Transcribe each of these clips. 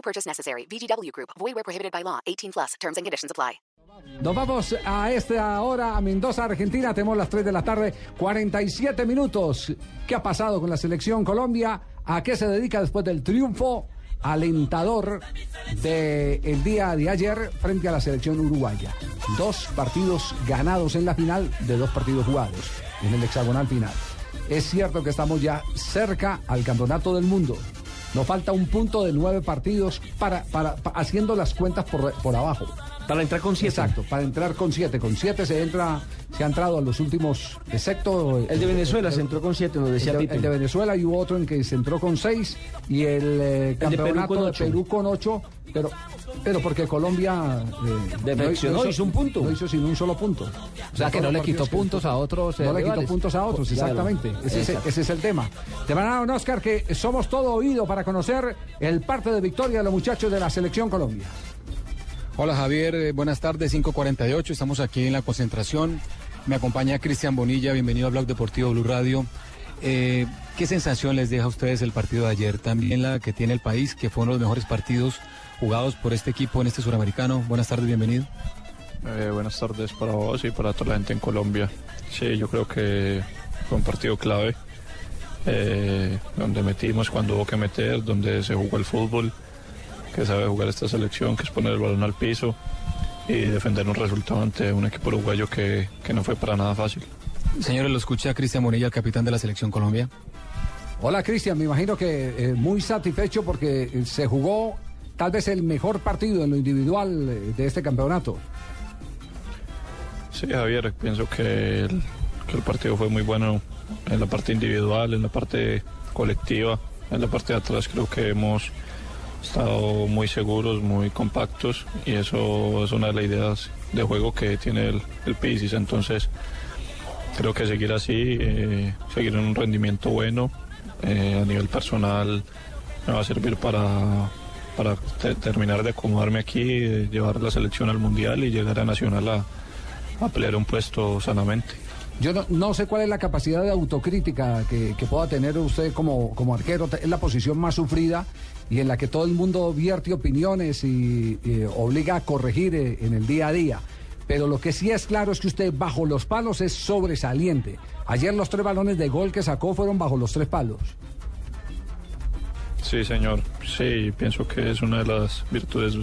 No purchase necessary. VGW Group. Void where prohibited by law. 18 plus. Terms and conditions apply. Nos vamos a esta hora a Mendoza, Argentina. Tenemos las 3 de la tarde, 47 minutos. ¿Qué ha pasado con la selección Colombia? ¿A qué se dedica después del triunfo alentador del día de ayer frente a la selección uruguaya? Dos partidos ganados en la final de dos partidos jugados en el hexagonal final. Es cierto que estamos ya cerca al campeonato del mundo. Nos falta un punto de nueve partidos para, para, pa- haciendo las cuentas por, por abajo. Para entrar con siete. Exacto, para entrar con siete. Con siete se entra, se ha entrado a los últimos, excepto El de Venezuela se entró con siete, nos decía el de, el de Venezuela y hubo otro en que se entró con seis y el, eh, campeonato de. Perú con ocho, pero, pero porque Colombia eh, Defeccionó, hizo un punto. No hizo sin un solo punto. O sea, que no le quitó puntos a otros. eh, No le quitó puntos a otros, exactamente. Ese, ese es el tema. Te van a dar un Oscar que somos todo oído para conocer el parte de victoria de los muchachos de la selección Colombia. Hola Javier, eh, buenas tardes, 548, estamos aquí en la concentración. Me acompaña Cristian Bonilla, bienvenido a Blog Deportivo Blue Radio. Eh, ¿Qué sensación les deja a ustedes el partido de ayer? También la que tiene el país, que fue uno de los mejores partidos jugados por este equipo en este suramericano. Buenas tardes, bienvenido. Eh, buenas tardes para vos y para toda la gente en Colombia. Sí, yo creo que fue un partido clave, donde metimos cuando hubo que meter, donde se jugó el fútbol, que sabe jugar esta selección, que es poner el balón al piso y defender un resultado ante un equipo uruguayo que, que no fue para nada fácil. Señores, lo escucha Cristian Bonilla, el capitán de la selección Colombia. Hola Cristian, me imagino que eh, muy satisfecho porque se jugó tal vez el mejor partido en lo individual eh, de este campeonato. Sí, Javier, pienso que el, que el partido fue muy bueno en la parte individual, en la parte colectiva, en la parte de atrás creo que hemos estado muy seguros, muy compactos y eso es una de las ideas de juego que tiene el, el Pisis, entonces creo que seguir así, eh, seguir en un rendimiento bueno eh, a nivel personal me va a servir para, para te- terminar de acomodarme aquí, eh, llevar la selección al Mundial y llegar a Nacional a, a pelear un puesto sanamente. Yo no, sé cuál es la capacidad de autocrítica que, pueda tener usted como, como arquero. Es la posición más sufrida y en la que todo el mundo vierte opiniones y, obliga a corregir eh, en el día a día. Pero lo que sí es claro es que usted bajo los palos es sobresaliente. Ayer los tres balones de gol que sacó fueron bajo los tres palos. Sí, señor. Sí, pienso que es una de las virtudes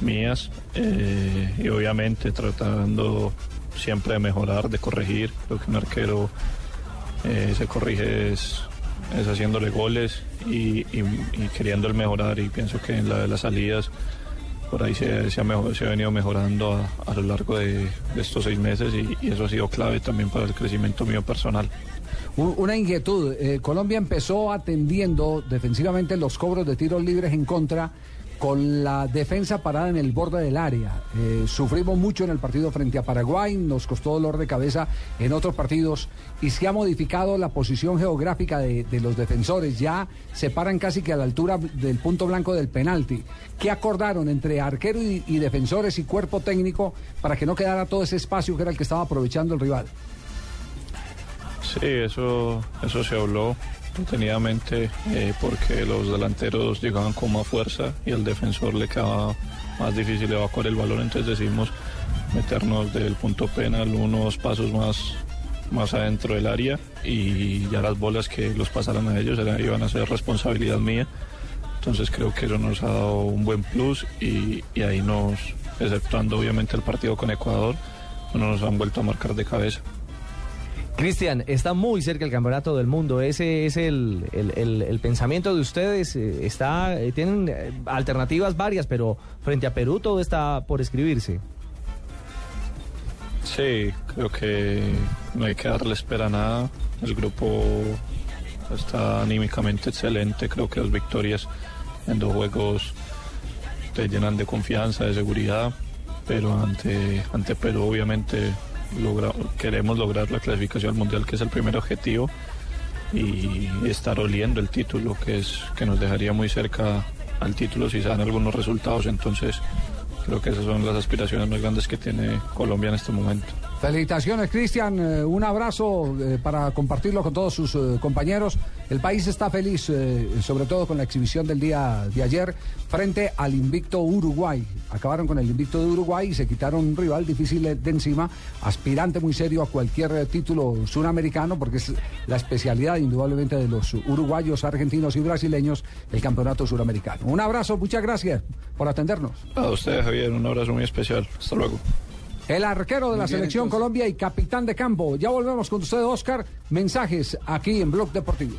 mías eh, y obviamente tratando siempre de mejorar, de corregir. Creo que un arquero eh, se corrige es, es haciéndole goles y, y- y queriendo el mejorar y pienso que en la de las salidas por ahí se, se ha, mejor- se ha venido mejorando a, a lo largo de, de estos seis meses y, y eso ha sido clave también para el crecimiento mío personal. Un- Una inquietud. eh, Colombia empezó atendiendo defensivamente los cobros de tiros libres en contra con la defensa parada en el borde del área. Eh, sufrimos mucho en el partido frente a Paraguay, nos costó dolor de cabeza en otros partidos y se ha modificado la posición geográfica de, los defensores. Ya se paran casi que a la altura del punto blanco del penalti. ¿Qué acordaron entre arquero y, y defensores y cuerpo técnico para que no quedara todo ese espacio que era el que estaba aprovechando el rival? Sí, eso, eso se habló detenidamente eh, porque los delanteros llegaban con más fuerza y al defensor le quedaba más difícil evacuar el balón, entonces decidimos meternos del punto penal unos pasos más, más adentro del área y ya las bolas que los pasaran a ellos eran- iban a ser responsabilidad mía. Entonces creo que eso nos ha dado un buen plus y ahí nos, exceptuando obviamente el partido con Ecuador, no nos han vuelto a marcar de cabeza. Cristian, está muy cerca el campeonato del mundo. Ese es el, el- pensamiento de ustedes. eh, Está, eh, tienen eh, alternativas varias, pero frente a Perú todo está por escribirse. Sí, creo que no hay que darle espera a nada. El grupo está anímicamente excelente. Creo que las victorias en dos juegos te llenan de confianza, de seguridad, pero ante, ante Perú obviamente queremos lograr la clasificación al Mundial, que es el primer objetivo, y estar oliendo el título, que, es, que nos dejaría muy cerca al título si se dan algunos resultados. Entonces, creo que esas son las aspiraciones más grandes que tiene Colombia en este momento. Felicitaciones, Cristian. Eh, un abrazo eh, para compartirlo con todos sus eh, compañeros. El país está feliz, sobre todo con la exhibición del día de ayer, frente al invicto Uruguay. Acabaron con el invicto de Uruguay y se quitaron un rival difícil de encima, aspirante muy serio a cualquier título suramericano, porque es la especialidad indudablemente de los uruguayos, argentinos y brasileños, el campeonato suramericano. Un abrazo, muchas gracias por atendernos. A ustedes, Javier, un abrazo muy especial. Hasta luego. El arquero de la bien, selección entonces. Colombia y capitán de campo. Ya volvemos con usted, Oscar. Mensajes aquí en Blog Deportivo.